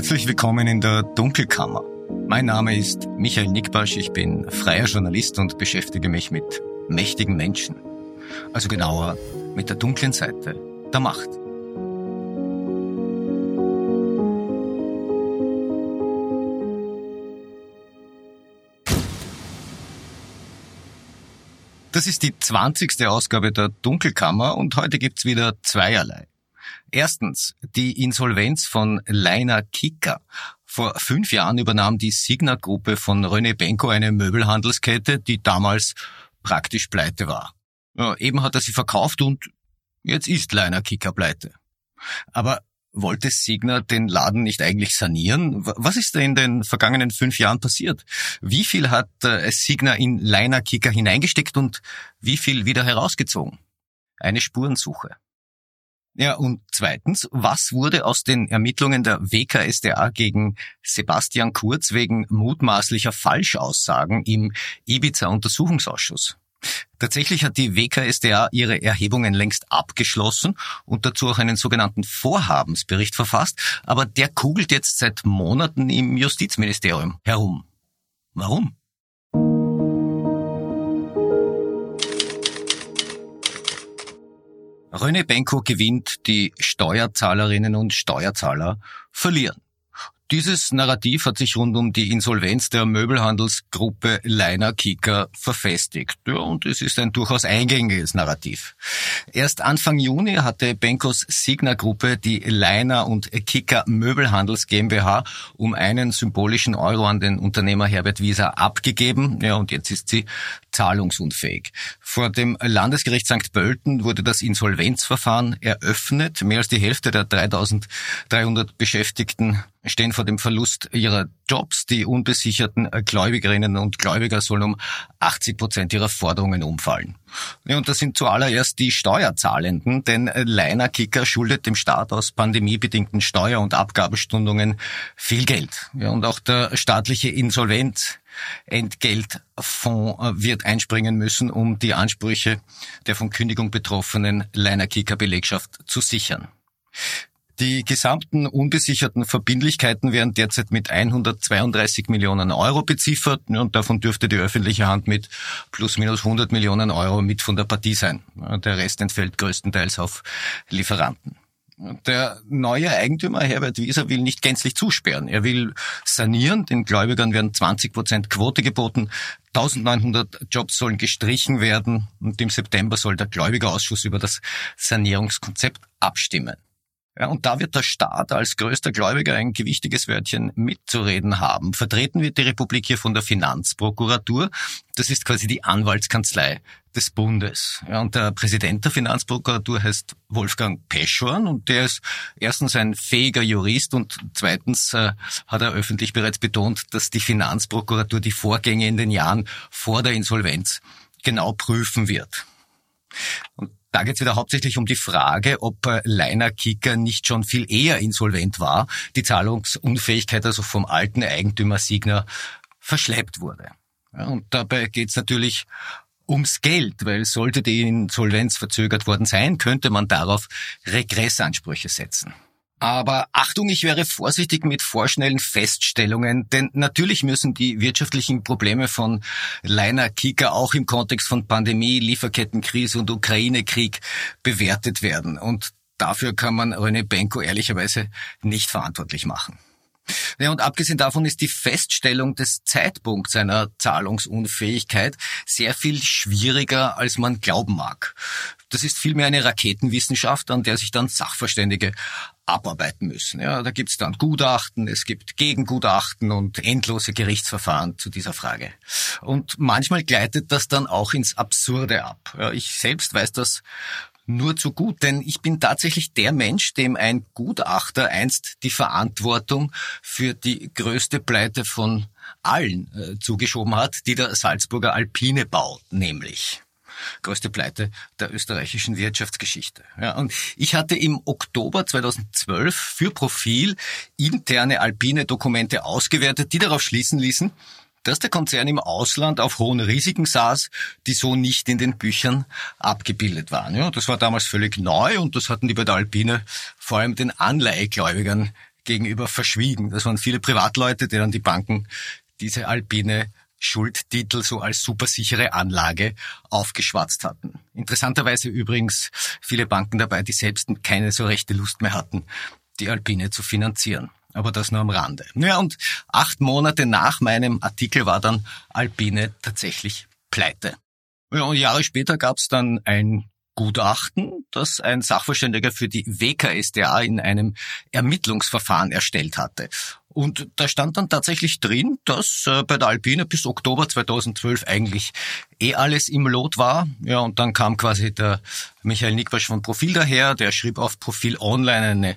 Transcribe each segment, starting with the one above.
Herzlich willkommen in der Dunkelkammer. Mein Name ist Michael Nickbasch, ich bin freier Journalist und beschäftige mich mit mächtigen Menschen. Also genauer mit der dunklen Seite der Macht. Das ist die zwanzigste Ausgabe der Dunkelkammer und heute gibt's wieder zweierlei. Erstens die Insolvenz von Leiner Kicker. Vor fünf Jahren übernahm die Signa-Gruppe von René Benko eine Möbelhandelskette, die damals praktisch pleite war. Ja, eben hat er sie verkauft und jetzt ist Leiner Kicker pleite. Aber wollte Signa den Laden nicht eigentlich sanieren? Was ist da in den vergangenen fünf Jahren passiert? Wie viel hat äh, Signa in Leiner Kicker hineingesteckt und wie viel wieder herausgezogen? Eine Spurensuche. Ja, und zweitens, was wurde aus den Ermittlungen der WKSDA gegen Sebastian Kurz wegen mutmaßlicher Falschaussagen im Ibiza-Untersuchungsausschuss? Tatsächlich hat die WKSDA ihre Erhebungen längst abgeschlossen und dazu auch einen sogenannten Vorhabensbericht verfasst, aber der kugelt jetzt seit Monaten im Justizministerium herum. Warum? René Benko gewinnt, die Steuerzahlerinnen und Steuerzahler verlieren. Dieses Narrativ hat sich rund um die Insolvenz der Möbelhandelsgruppe Leiner Kicker verfestigt. Ja, und es ist ein durchaus eingängiges Narrativ. Erst Anfang Juni hatte Benkos Signa-Gruppe die Leiner und Kicker Möbelhandels GmbH um einen symbolischen Euro an den Unternehmer Herbert Wieser abgegeben. Ja, und jetzt ist sie zahlungsunfähig. Vor dem Landesgericht St. Pölten wurde das Insolvenzverfahren eröffnet. Mehr als die Hälfte der 3300 Beschäftigten stehen vor dem Verlust ihrer Jobs. Die unbesicherten Gläubigerinnen und Gläubiger sollen um 80 Prozent ihrer Forderungen umfallen. Und das sind zuallererst die Steuerzahlenden, denn Leiner Kicker schuldet dem Staat aus pandemiebedingten Steuer- und Abgabenstundungen viel Geld. Ja, und auch der staatliche Insolvenzentgeltfonds wird einspringen müssen, um die Ansprüche der von Kündigung betroffenen Leiner Kicker Belegschaft zu sichern. Die gesamten unbesicherten Verbindlichkeiten werden derzeit mit 132 Millionen Euro beziffert und davon dürfte die öffentliche Hand mit plus minus 100 Millionen Euro mit von der Partie sein. Der Rest entfällt größtenteils auf Lieferanten. Der neue Eigentümer Herbert Wieser will nicht gänzlich zusperren. Er will sanieren. Den Gläubigern werden 20 Prozent Quote geboten. 1900 Jobs sollen gestrichen werden. Und im September soll der Gläubigerausschuss über das Sanierungskonzept abstimmen. Ja, und da wird der Staat als größter Gläubiger ein gewichtiges Wörtchen mitzureden haben. Vertreten wird die Republik hier von der Finanzprokuratur. Das ist quasi die Anwaltskanzlei des Bundes. Ja, und der Präsident der Finanzprokuratur heißt Wolfgang Peschorn und der ist erstens ein fähiger Jurist und zweitens äh, hat er öffentlich bereits betont, dass die Finanzprokuratur die Vorgänge in den Jahren vor der Insolvenz genau prüfen wird. Und da geht es wieder hauptsächlich um die Frage, ob äh, Leiner Kicker nicht schon viel eher insolvent war, die Zahlungsunfähigkeit also vom alten Eigentümer Signer verschleppt wurde. Und dabei geht es natürlich ums Geld, weil sollte die Insolvenz verzögert worden sein, könnte man darauf Regressansprüche setzen. Aber Achtung, ich wäre vorsichtig mit vorschnellen Feststellungen, denn natürlich müssen die wirtschaftlichen Probleme von Leiner Kicker auch im Kontext von Pandemie, Lieferkettenkrise und Ukraine-Krieg bewertet werden. Und dafür kann man René Benko ehrlicherweise nicht verantwortlich machen. Ja, und abgesehen davon ist die Feststellung des Zeitpunkts seiner Zahlungsunfähigkeit sehr viel schwieriger, als man glauben mag. Das ist vielmehr eine Raketenwissenschaft, an der sich dann Sachverständige abarbeiten müssen. Ja, da gibt's dann Gutachten, es gibt Gegengutachten und endlose Gerichtsverfahren zu dieser Frage. Und manchmal gleitet das dann auch ins Absurde ab. Ja, ich selbst weiß das nur zu gut, denn ich bin tatsächlich der Mensch, dem ein Gutachter einst die Verantwortung für die größte Pleite von allen äh, zugeschoben hat, die der Salzburger Alpine baut, nämlich größte Pleite der österreichischen Wirtschaftsgeschichte. Ja, und ich hatte im Oktober 2012 für Profil interne alpine Dokumente ausgewertet, die darauf schließen ließen, dass der Konzern im Ausland auf hohen Risiken saß, die so nicht in den Büchern abgebildet waren. Ja, das war damals völlig neu und das hatten die bei der Alpine vor allem den Anleihegläubigern gegenüber verschwiegen. Das waren viele Privatleute, denen die Banken diese Alpine Schuldtitel so als supersichere Anlage aufgeschwatzt hatten. Interessanterweise übrigens viele Banken dabei, die selbst keine so rechte Lust mehr hatten, die Alpine zu finanzieren. Aber das nur am Rande. Ja, und acht Monate nach meinem Artikel war dann Alpine tatsächlich pleite. Ja, und Jahre später gab es dann ein Gutachten, das ein Sachverständiger für die WKSDA in einem Ermittlungsverfahren erstellt hatte. Und da stand dann tatsächlich drin, dass äh, bei der Alpine bis Oktober 2012 eigentlich eh alles im Lot war. Ja, und dann kam quasi der Michael Nickwasch von Profil daher, der schrieb auf Profil Online eine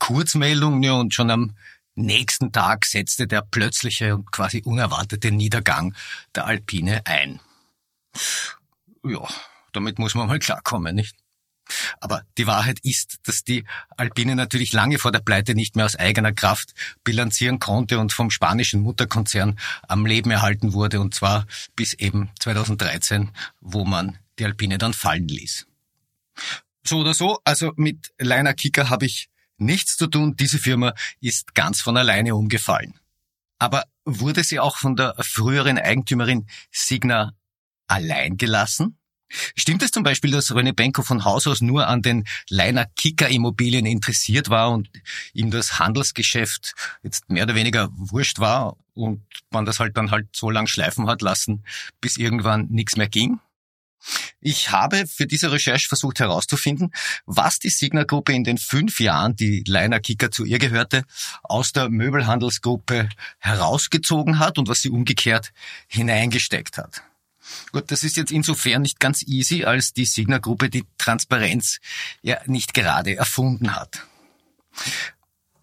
Kurzmeldung ja, und schon am nächsten Tag setzte der plötzliche und quasi unerwartete Niedergang der Alpine ein. Ja, damit muss man mal klarkommen, nicht? Aber die Wahrheit ist, dass die Alpine natürlich lange vor der Pleite nicht mehr aus eigener Kraft bilanzieren konnte und vom spanischen Mutterkonzern am Leben erhalten wurde, und zwar bis eben 2013, wo man die Alpine dann fallen ließ. So oder so, also mit Leiner Kicker habe ich nichts zu tun. Diese Firma ist ganz von alleine umgefallen. Aber wurde sie auch von der früheren Eigentümerin Signa allein gelassen? Stimmt es zum Beispiel, dass René Benko von Haus aus nur an den Leiner Kicker Immobilien interessiert war und ihm das Handelsgeschäft jetzt mehr oder weniger wurscht war und man das halt dann halt so lang schleifen hat lassen, bis irgendwann nichts mehr ging? Ich habe für diese Recherche versucht herauszufinden, was die Signa-Gruppe in den fünf Jahren, die Leiner Kicker zu ihr gehörte, aus der Möbelhandelsgruppe herausgezogen hat und was sie umgekehrt hineingesteckt hat. Gut, das ist jetzt insofern nicht ganz easy, als die Signa-Gruppe die Transparenz ja nicht gerade erfunden hat.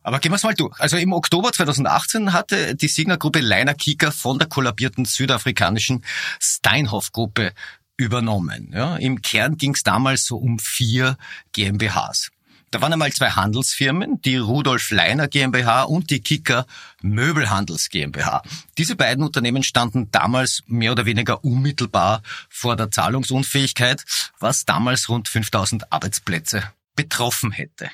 Aber gehen wir es mal durch. Also im Oktober 2018 hatte die Signa-Gruppe Leiner Kicker von der kollabierten südafrikanischen Steinhoff-Gruppe übernommen. Ja, Im Kern ging es damals so um vier GmbHs. Da waren einmal zwei Handelsfirmen, die Rudolf Leiner GmbH und die Kicker Möbelhandels GmbH. Diese beiden Unternehmen standen damals mehr oder weniger unmittelbar vor der Zahlungsunfähigkeit, was damals rund 5000 Arbeitsplätze betroffen hätte.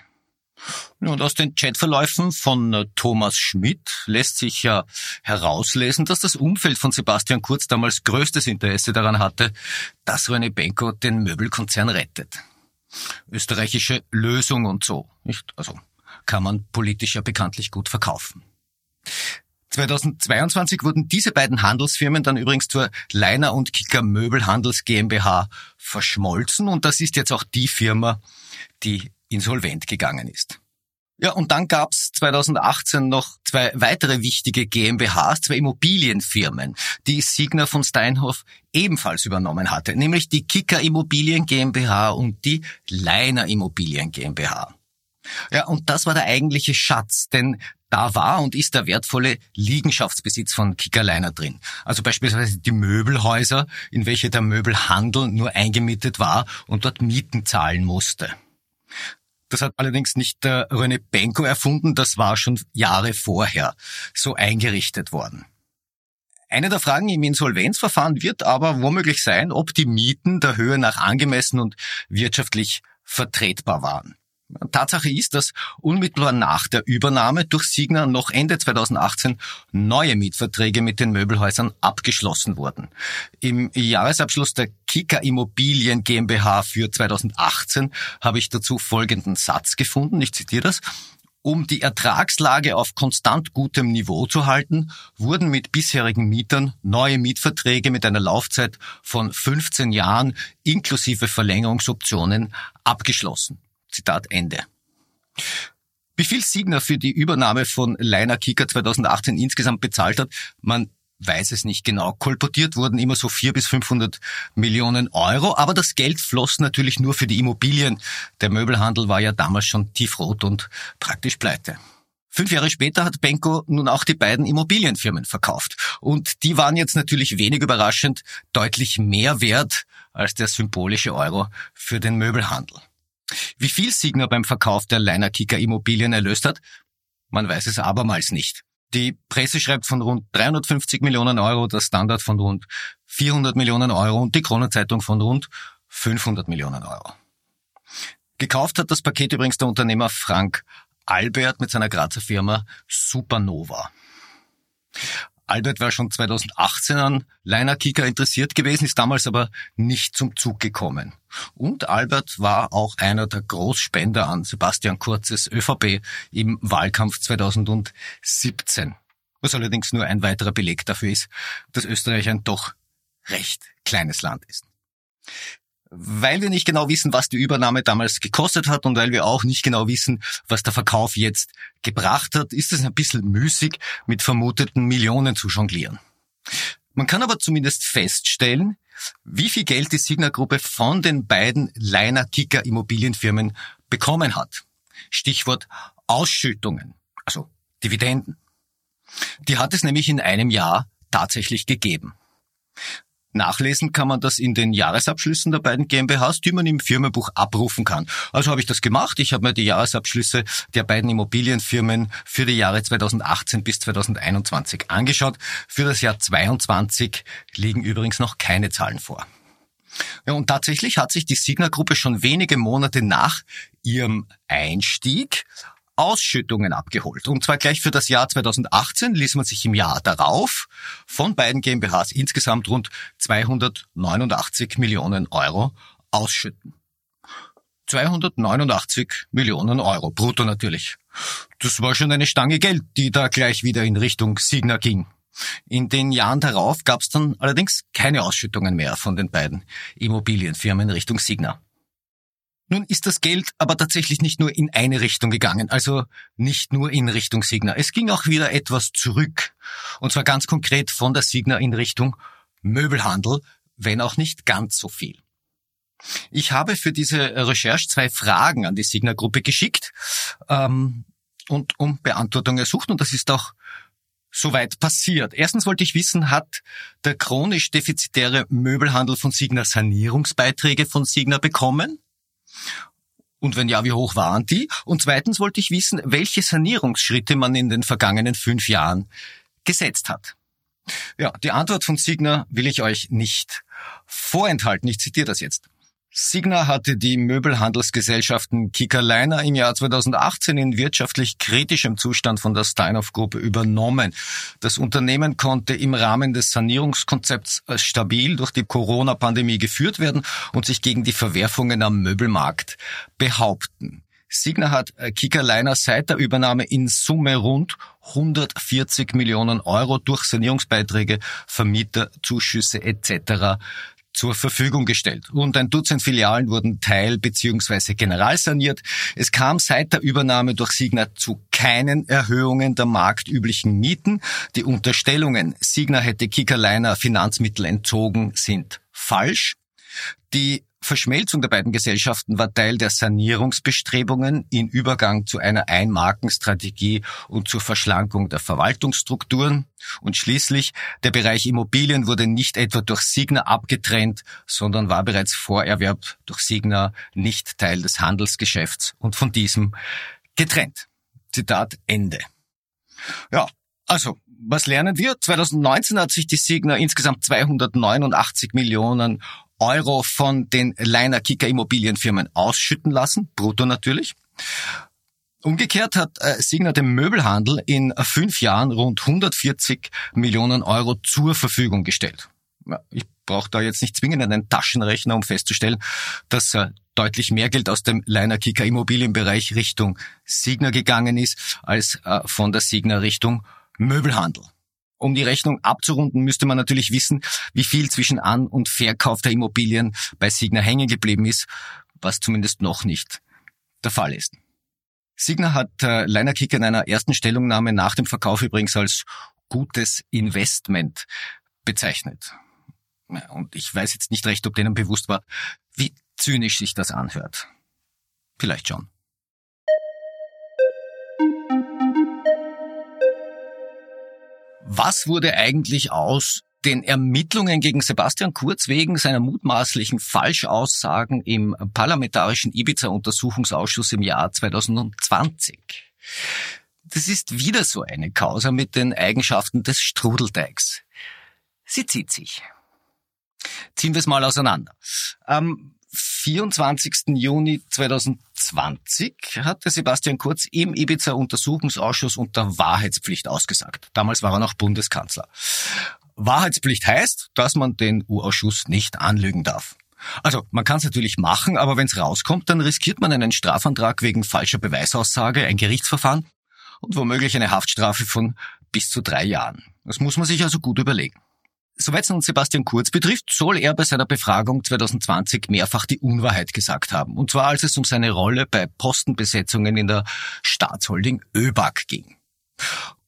Und aus den Chatverläufen von äh, Thomas Schmidt lässt sich ja herauslesen, dass das Umfeld von Sebastian Kurz damals größtes Interesse daran hatte, dass René Benko den Möbelkonzern rettet österreichische Lösung und so, nicht? Also kann man politisch ja bekanntlich gut verkaufen. 2022 wurden diese beiden Handelsfirmen dann übrigens zur Leiner und Kicker Möbelhandels GmbH verschmolzen und das ist jetzt auch die Firma, die insolvent gegangen ist. Ja, und dann gab's 2018 noch zwei weitere wichtige GmbHs, zwei Immobilienfirmen, die Signer von Steinhoff ebenfalls übernommen hatte, nämlich die Kicker Immobilien GmbH und die Leiner Immobilien GmbH. Ja, und das war der eigentliche Schatz, denn da war und ist der wertvolle Liegenschaftsbesitz von Kicker Leiner drin. Also beispielsweise die Möbelhäuser, in welche der Möbelhandel nur eingemietet war und dort Mieten zahlen musste. Das hat allerdings nicht der René Benko erfunden, das war schon Jahre vorher so eingerichtet worden. Eine der Fragen im Insolvenzverfahren wird aber womöglich sein, ob die Mieten der Höhe nach angemessen und wirtschaftlich vertretbar waren. Tatsache ist, dass unmittelbar nach der Übernahme durch Signa noch Ende 2018 neue Mietverträge mit den Möbelhäusern abgeschlossen wurden. Im Jahresabschluss der Kika Immobilien GmbH für 2018 habe ich dazu folgenden Satz gefunden, ich zitiere das. Um die Ertragslage auf konstant gutem Niveau zu halten, wurden mit bisherigen Mietern neue Mietverträge mit einer Laufzeit von 15 Jahren inklusive Verlängerungsoptionen abgeschlossen. Zitat Ende. Wie viel Signer für die Übernahme von Leiner Kicker 2018 insgesamt bezahlt hat, man weiß es nicht genau. Kolportiert wurden immer so vier bis 500 Millionen Euro, aber das Geld floss natürlich nur für die Immobilien. Der Möbelhandel war ja damals schon tiefrot und praktisch pleite. Fünf Jahre später hat Benko nun auch die beiden Immobilienfirmen verkauft. Und die waren jetzt natürlich wenig überraschend deutlich mehr wert als der symbolische Euro für den Möbelhandel. Wie viel Signer beim Verkauf der Liner Kicker Immobilien erlöst hat? Man weiß es abermals nicht. Die Presse schreibt von rund 350 Millionen Euro, der Standard von rund 400 Millionen Euro und die Kronenzeitung von rund 500 Millionen Euro. Gekauft hat das Paket übrigens der Unternehmer Frank Albert mit seiner Grazer Firma Supernova. Albert war schon 2018 an Leiner Kicker interessiert gewesen, ist damals aber nicht zum Zug gekommen. Und Albert war auch einer der Großspender an Sebastian Kurzes ÖVP im Wahlkampf 2017. Was allerdings nur ein weiterer Beleg dafür ist, dass Österreich ein doch recht kleines Land ist. Weil wir nicht genau wissen, was die Übernahme damals gekostet hat und weil wir auch nicht genau wissen, was der Verkauf jetzt gebracht hat, ist es ein bisschen müßig, mit vermuteten Millionen zu jonglieren. Man kann aber zumindest feststellen, wie viel Geld die Signa-Gruppe von den beiden Leiner-Kicker Immobilienfirmen bekommen hat. Stichwort Ausschüttungen, also Dividenden. Die hat es nämlich in einem Jahr tatsächlich gegeben. Nachlesen kann man das in den Jahresabschlüssen der beiden GmbHs, die man im Firmenbuch abrufen kann. Also habe ich das gemacht. Ich habe mir die Jahresabschlüsse der beiden Immobilienfirmen für die Jahre 2018 bis 2021 angeschaut. Für das Jahr 22 liegen übrigens noch keine Zahlen vor. Ja, und tatsächlich hat sich die Signa-Gruppe schon wenige Monate nach ihrem Einstieg Ausschüttungen abgeholt. Und zwar gleich für das Jahr 2018 ließ man sich im Jahr darauf von beiden GmbHs insgesamt rund 289 Millionen Euro ausschütten. 289 Millionen Euro, brutto natürlich. Das war schon eine Stange Geld, die da gleich wieder in Richtung Signa ging. In den Jahren darauf gab es dann allerdings keine Ausschüttungen mehr von den beiden Immobilienfirmen Richtung Signa. Nun ist das Geld aber tatsächlich nicht nur in eine Richtung gegangen, also nicht nur in Richtung Signa. Es ging auch wieder etwas zurück. Und zwar ganz konkret von der Signa in Richtung Möbelhandel, wenn auch nicht ganz so viel. Ich habe für diese Recherche zwei Fragen an die Signa-Gruppe geschickt ähm, und um Beantwortung ersucht und das ist auch soweit passiert. Erstens wollte ich wissen, hat der chronisch defizitäre Möbelhandel von Signa Sanierungsbeiträge von Signa bekommen? Und wenn ja, wie hoch waren die? Und zweitens wollte ich wissen, welche Sanierungsschritte man in den vergangenen fünf Jahren gesetzt hat. Ja, die Antwort von Signa will ich euch nicht vorenthalten. Ich zitiere das jetzt. Signa hatte die Möbelhandelsgesellschaften Kickerliner im Jahr 2018 in wirtschaftlich kritischem Zustand von der Steinhoff-Gruppe übernommen. Das Unternehmen konnte im Rahmen des Sanierungskonzepts stabil durch die Corona-Pandemie geführt werden und sich gegen die Verwerfungen am Möbelmarkt behaupten. Signa hat Kickerliner seit der Übernahme in Summe rund 140 Millionen Euro durch Sanierungsbeiträge, Vermieterzuschüsse etc zur Verfügung gestellt. Und ein Dutzend Filialen wurden teil- bzw. generalsaniert. Es kam seit der Übernahme durch Signa zu keinen Erhöhungen der marktüblichen Mieten. Die Unterstellungen, Signa hätte Kickerliner Finanzmittel entzogen, sind falsch. Die Verschmelzung der beiden Gesellschaften war Teil der Sanierungsbestrebungen in Übergang zu einer Einmarkenstrategie und zur Verschlankung der Verwaltungsstrukturen. Und schließlich, der Bereich Immobilien wurde nicht etwa durch Signa abgetrennt, sondern war bereits vor Erwerb durch Signa nicht Teil des Handelsgeschäfts und von diesem getrennt. Zitat Ende. Ja, also, was lernen wir? 2019 hat sich die Signa insgesamt 289 Millionen Euro von den Leiner Kicker Immobilienfirmen ausschütten lassen, brutto natürlich. Umgekehrt hat äh, Signa dem Möbelhandel in fünf Jahren rund 140 Millionen Euro zur Verfügung gestellt. Ich brauche da jetzt nicht zwingend einen Taschenrechner, um festzustellen, dass äh, deutlich mehr Geld aus dem Leiner Kicker Immobilienbereich Richtung Signa gegangen ist, als äh, von der Signa Richtung Möbelhandel. Um die Rechnung abzurunden, müsste man natürlich wissen, wie viel zwischen An- und Verkauf der Immobilien bei Signa hängen geblieben ist, was zumindest noch nicht der Fall ist. Signa hat äh, Leiner Kicker in einer ersten Stellungnahme nach dem Verkauf übrigens als gutes Investment bezeichnet. Und ich weiß jetzt nicht recht, ob denen bewusst war, wie zynisch sich das anhört. Vielleicht schon. Was wurde eigentlich aus den Ermittlungen gegen Sebastian Kurz wegen seiner mutmaßlichen Falschaussagen im parlamentarischen Ibiza-Untersuchungsausschuss im Jahr 2020? Das ist wieder so eine Causa mit den Eigenschaften des Strudelteigs. Sie zieht sich. Ziehen wir es mal auseinander. Ähm, 24. Juni 2020 hatte Sebastian Kurz im Ibiza-Untersuchungsausschuss unter Wahrheitspflicht ausgesagt. Damals war er noch Bundeskanzler. Wahrheitspflicht heißt, dass man den U-Ausschuss nicht anlügen darf. Also man kann es natürlich machen, aber wenn es rauskommt, dann riskiert man einen Strafantrag wegen falscher Beweisaussage, ein Gerichtsverfahren und womöglich eine Haftstrafe von bis zu drei Jahren. Das muss man sich also gut überlegen. Soweit es nun Sebastian Kurz betrifft, soll er bei seiner Befragung 2020 mehrfach die Unwahrheit gesagt haben. Und zwar als es um seine Rolle bei Postenbesetzungen in der Staatsholding ÖBAG ging.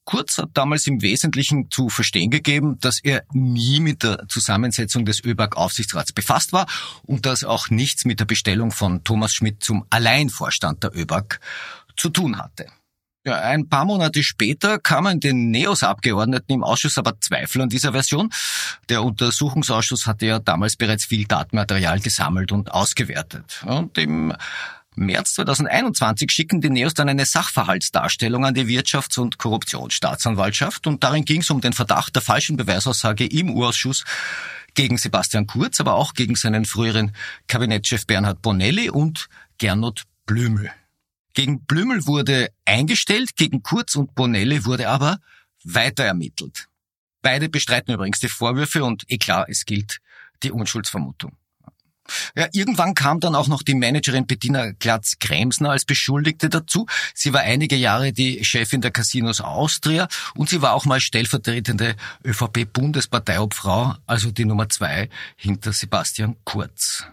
Kurz hat damals im Wesentlichen zu verstehen gegeben, dass er nie mit der Zusammensetzung des ÖBAG-Aufsichtsrats befasst war und dass auch nichts mit der Bestellung von Thomas Schmidt zum Alleinvorstand der ÖBAG zu tun hatte. Ja, ein paar Monate später kamen den NEOS-Abgeordneten im Ausschuss aber Zweifel an dieser Version. Der Untersuchungsausschuss hatte ja damals bereits viel Datenmaterial gesammelt und ausgewertet. Und im März 2021 schicken die NEOS dann eine Sachverhaltsdarstellung an die Wirtschafts- und Korruptionsstaatsanwaltschaft und darin ging es um den Verdacht der falschen Beweisaussage im Urausschuss gegen Sebastian Kurz, aber auch gegen seinen früheren Kabinettschef Bernhard Bonelli und Gernot Blümel. Gegen Blümel wurde eingestellt, gegen Kurz und Bonelli wurde aber weiter ermittelt. Beide bestreiten übrigens die Vorwürfe und eh klar, es gilt die Unschuldsvermutung. Ja, irgendwann kam dann auch noch die Managerin Bettina Glatz-Kremsner als Beschuldigte dazu. Sie war einige Jahre die Chefin der Casinos Austria und sie war auch mal stellvertretende ÖVP-Bundesparteiobfrau, also die Nummer zwei hinter Sebastian Kurz.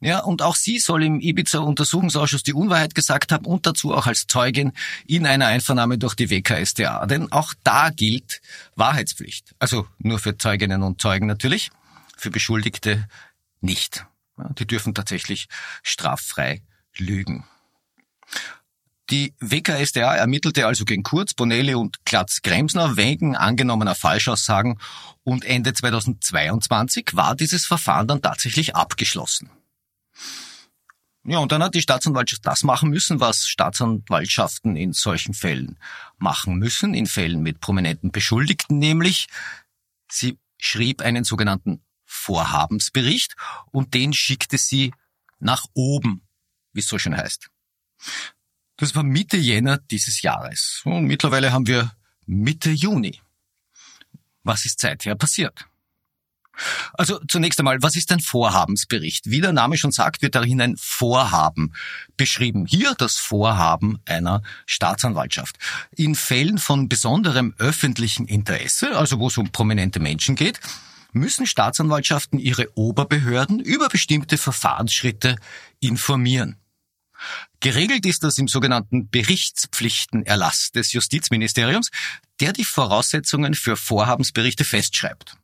Ja, und auch sie soll im Ibiza-Untersuchungsausschuss die Unwahrheit gesagt haben und dazu auch als Zeugin in einer Einvernahme durch die WKStA. Denn auch da gilt Wahrheitspflicht. Also nur für Zeuginnen und Zeugen natürlich, für Beschuldigte nicht. Die dürfen tatsächlich straffrei lügen. Die WKStA ermittelte also gegen Kurz, Bonelli und Klatz-Gremsner wegen angenommener Falschaussagen und Ende 2022 war dieses Verfahren dann tatsächlich abgeschlossen. Ja, und dann hat die Staatsanwaltschaft das machen müssen, was Staatsanwaltschaften in solchen Fällen machen müssen, in Fällen mit prominenten Beschuldigten, nämlich sie schrieb einen sogenannten Vorhabensbericht und den schickte sie nach oben, wie es so schön heißt. Das war Mitte Jänner dieses Jahres. Und mittlerweile haben wir Mitte Juni. Was ist seither passiert? Also zunächst einmal, was ist ein Vorhabensbericht? Wie der Name schon sagt, wird darin ein Vorhaben beschrieben. Hier das Vorhaben einer Staatsanwaltschaft. In Fällen von besonderem öffentlichen Interesse, also wo es um prominente Menschen geht, müssen Staatsanwaltschaften ihre Oberbehörden über bestimmte Verfahrensschritte informieren. Geregelt ist das im sogenannten Berichtspflichtenerlass des Justizministeriums, der die Voraussetzungen für Vorhabensberichte festschreibt.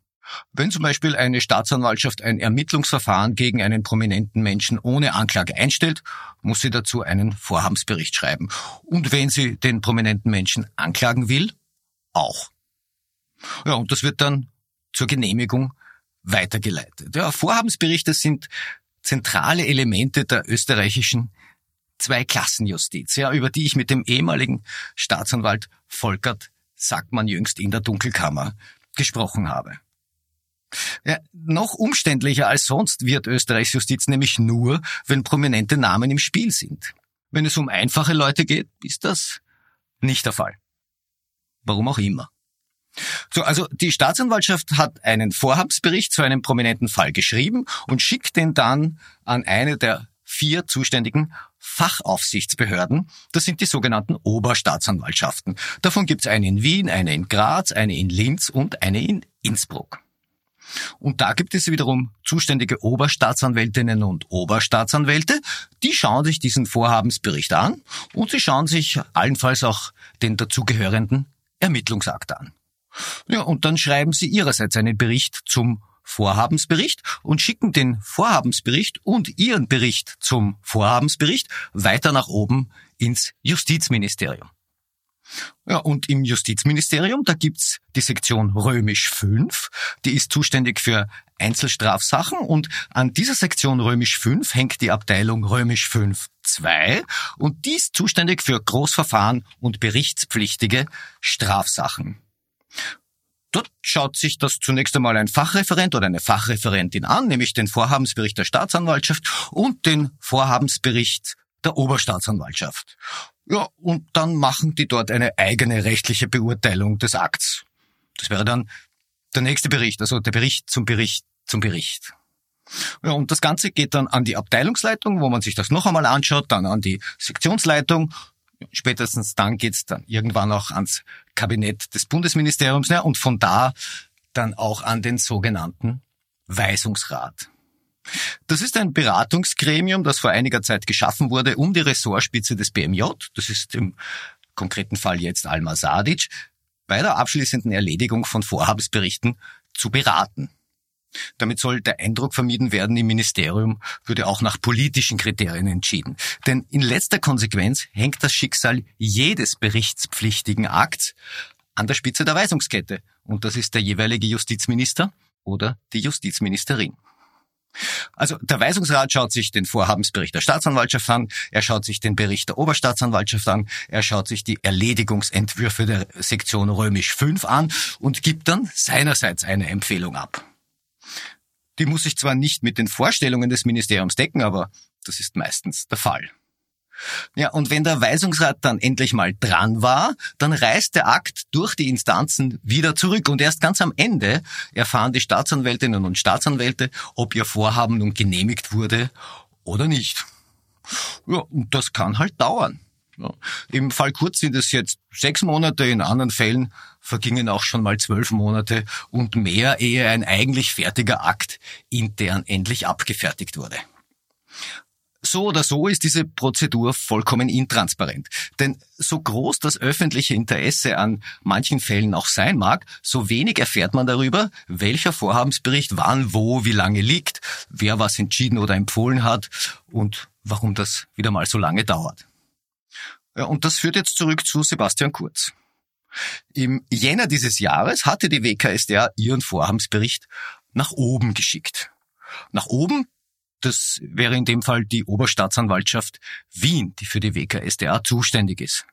Wenn zum Beispiel eine Staatsanwaltschaft ein Ermittlungsverfahren gegen einen prominenten Menschen ohne Anklage einstellt, muss sie dazu einen Vorhabensbericht schreiben. Und wenn sie den prominenten Menschen anklagen will, auch. Ja, und das wird dann zur Genehmigung weitergeleitet. Ja, Vorhabensberichte sind zentrale Elemente der österreichischen Zweiklassenjustiz, ja, über die ich mit dem ehemaligen Staatsanwalt Volkert Sackmann jüngst in der Dunkelkammer gesprochen habe. Ja, noch umständlicher als sonst wird Österreichs Justiz nämlich nur, wenn prominente Namen im Spiel sind. Wenn es um einfache Leute geht, ist das nicht der Fall. Warum auch immer. So, also die Staatsanwaltschaft hat einen Vorhabensbericht zu einem prominenten Fall geschrieben und schickt den dann an eine der vier zuständigen Fachaufsichtsbehörden. Das sind die sogenannten Oberstaatsanwaltschaften. Davon gibt es eine in Wien, eine in Graz, eine in Linz und eine in Innsbruck. Und da gibt es wiederum zuständige Oberstaatsanwältinnen und Oberstaatsanwälte, die schauen sich diesen Vorhabensbericht an und sie schauen sich allenfalls auch den dazugehörenden Ermittlungsakt an. Ja, und dann schreiben sie ihrerseits einen Bericht zum Vorhabensbericht und schicken den Vorhabensbericht und ihren Bericht zum Vorhabensbericht weiter nach oben ins Justizministerium. Ja, und im Justizministerium, da gibt's die Sektion Römisch 5, die ist zuständig für Einzelstrafsachen und an dieser Sektion Römisch 5 hängt die Abteilung Römisch 5 2 und die ist zuständig für Großverfahren und berichtspflichtige Strafsachen. Dort schaut sich das zunächst einmal ein Fachreferent oder eine Fachreferentin an, nämlich den Vorhabensbericht der Staatsanwaltschaft und den Vorhabensbericht der Oberstaatsanwaltschaft. Ja, und dann machen die dort eine eigene rechtliche Beurteilung des Akts. Das wäre dann der nächste Bericht, also der Bericht zum Bericht zum Bericht. Ja, und das Ganze geht dann an die Abteilungsleitung, wo man sich das noch einmal anschaut, dann an die Sektionsleitung. Spätestens dann geht's dann irgendwann auch ans Kabinett des Bundesministeriums ja, und von da dann auch an den sogenannten Weisungsrat. Das ist ein Beratungsgremium, das vor einiger Zeit geschaffen wurde, um die Ressortspitze des BMJ, das ist im konkreten Fall jetzt Alma Sadic, bei der abschließenden Erledigung von Vorhabensberichten zu beraten. Damit soll der Eindruck vermieden werden, im Ministerium würde auch nach politischen Kriterien entschieden. Denn in letzter Konsequenz hängt das Schicksal jedes berichtspflichtigen Akts an der Spitze der Weisungskette. Und das ist der jeweilige Justizminister oder die Justizministerin. Also der Weisungsrat schaut sich den Vorhabensbericht der Staatsanwaltschaft an, er schaut sich den Bericht der Oberstaatsanwaltschaft an, er schaut sich die Erledigungsentwürfe der Sektion Römisch 5 an und gibt dann seinerseits eine Empfehlung ab. Die muss sich zwar nicht mit den Vorstellungen des Ministeriums decken, aber das ist meistens der Fall. Ja, und wenn der Weisungsrat dann endlich mal dran war, dann reist der Akt durch die Instanzen wieder zurück und erst ganz am Ende erfahren die Staatsanwältinnen und Staatsanwälte, ob ihr Vorhaben nun genehmigt wurde oder nicht. Ja, und das kann halt dauern. Ja. Im Fall Kurz sind es jetzt sechs Monate, in anderen Fällen vergingen auch schon mal zwölf Monate und mehr, ehe ein eigentlich fertiger Akt intern endlich abgefertigt wurde. So oder so ist diese Prozedur vollkommen intransparent. Denn so groß das öffentliche Interesse an manchen Fällen auch sein mag, so wenig erfährt man darüber, welcher Vorhabensbericht wann, wo, wie lange liegt, wer was entschieden oder empfohlen hat und warum das wieder mal so lange dauert. Ja, und das führt jetzt zurück zu Sebastian Kurz. Im Jänner dieses Jahres hatte die WKSDA ihren Vorhabensbericht nach oben geschickt. Nach oben das wäre in dem Fall die Oberstaatsanwaltschaft Wien, die für die WKSDA zuständig ist.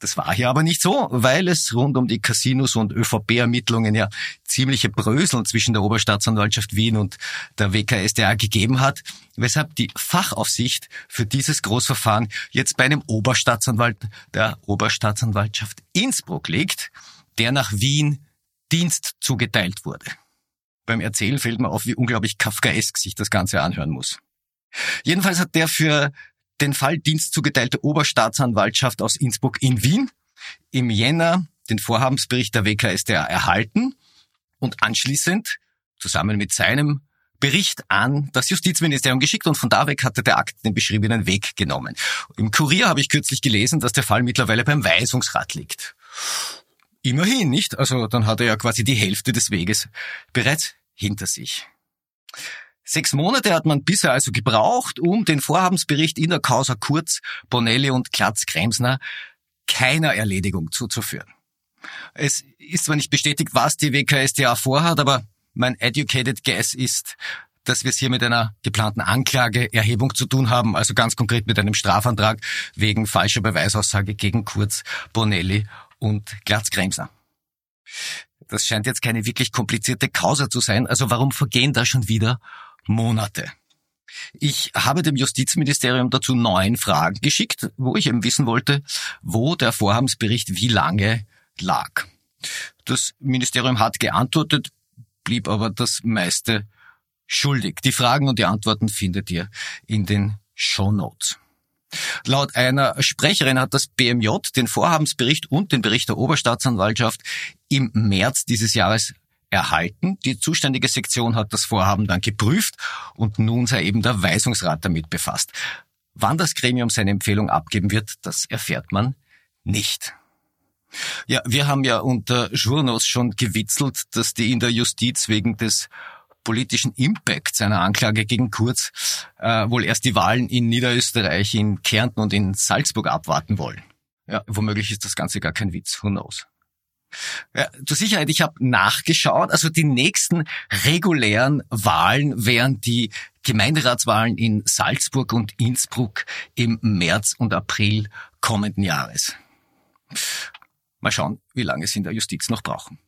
Das war hier aber nicht so, weil es rund um die Casinos und ÖVP-Ermittlungen ja ziemliche Bröseln zwischen der Oberstaatsanwaltschaft Wien und der WKSDA gegeben hat, weshalb die Fachaufsicht für dieses Großverfahren jetzt bei einem Oberstaatsanwalt der Oberstaatsanwaltschaft Innsbruck liegt, der nach Wien Dienst zugeteilt wurde. Beim Erzählen fällt mir auf, wie unglaublich kafkaesk sich das Ganze anhören muss. Jedenfalls hat der für den Fall Dienst zugeteilte Oberstaatsanwaltschaft aus Innsbruck in Wien im Jänner den Vorhabensbericht der WKStA erhalten und anschließend zusammen mit seinem Bericht an das Justizministerium geschickt und von da weg hatte der Akt den beschriebenen Weg genommen. Im Kurier habe ich kürzlich gelesen, dass der Fall mittlerweile beim Weisungsrat liegt. Immerhin, nicht? Also dann hat er ja quasi die Hälfte des Weges bereits hinter sich. Sechs Monate hat man bisher also gebraucht, um den Vorhabensbericht in der Causa Kurz, Bonelli und Klatz-Kremsner keiner Erledigung zuzuführen. Es ist zwar nicht bestätigt, was die WKStA vorhat, aber mein educated guess ist, dass wir es hier mit einer geplanten Anklageerhebung zu tun haben, also ganz konkret mit einem Strafantrag wegen falscher Beweisaussage gegen Kurz, Bonelli und Glatz-Kremsner. Das scheint jetzt keine wirklich komplizierte Causa zu sein, also warum vergehen da schon wieder Monate? Ich habe dem Justizministerium dazu neun Fragen geschickt, wo ich eben wissen wollte, wo der Vorhabensbericht wie lange lag. Das Ministerium hat geantwortet, blieb aber das meiste schuldig. Die Fragen und die Antworten findet ihr in den Show Notes. Laut einer Sprecherin hat das BMJ den Vorhabensbericht und den Bericht der Oberstaatsanwaltschaft im März dieses Jahres erhalten. Die zuständige Sektion hat das Vorhaben dann geprüft und nun sei eben der Weisungsrat damit befasst. Wann das Gremium seine Empfehlung abgeben wird, das erfährt man nicht. Ja, wir haben ja unter Journos schon gewitzelt, dass die in der Justiz wegen des politischen Impact seiner Anklage gegen Kurz äh, wohl erst die Wahlen in Niederösterreich, in Kärnten und in Salzburg abwarten wollen. Ja, womöglich ist das Ganze gar kein Witz. Who knows? Ja, zur Sicherheit, ich habe nachgeschaut. Also die nächsten regulären Wahlen wären die Gemeinderatswahlen in Salzburg und Innsbruck im März und April kommenden Jahres. Mal schauen, wie lange es in der Justiz noch brauchen.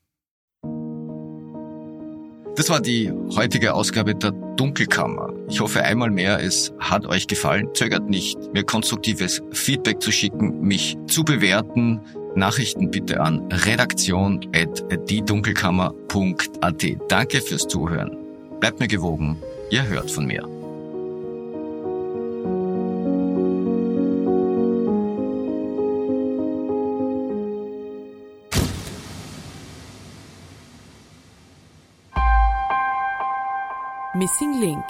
Das war die heutige Ausgabe der Dunkelkammer. Ich hoffe einmal mehr, es hat euch gefallen. Zögert nicht, mir konstruktives Feedback zu schicken, mich zu bewerten. Nachrichten bitte an redaktion.diedunkelkammer.at. Danke fürs Zuhören. Bleibt mir gewogen. Ihr hört von mir. Missing Link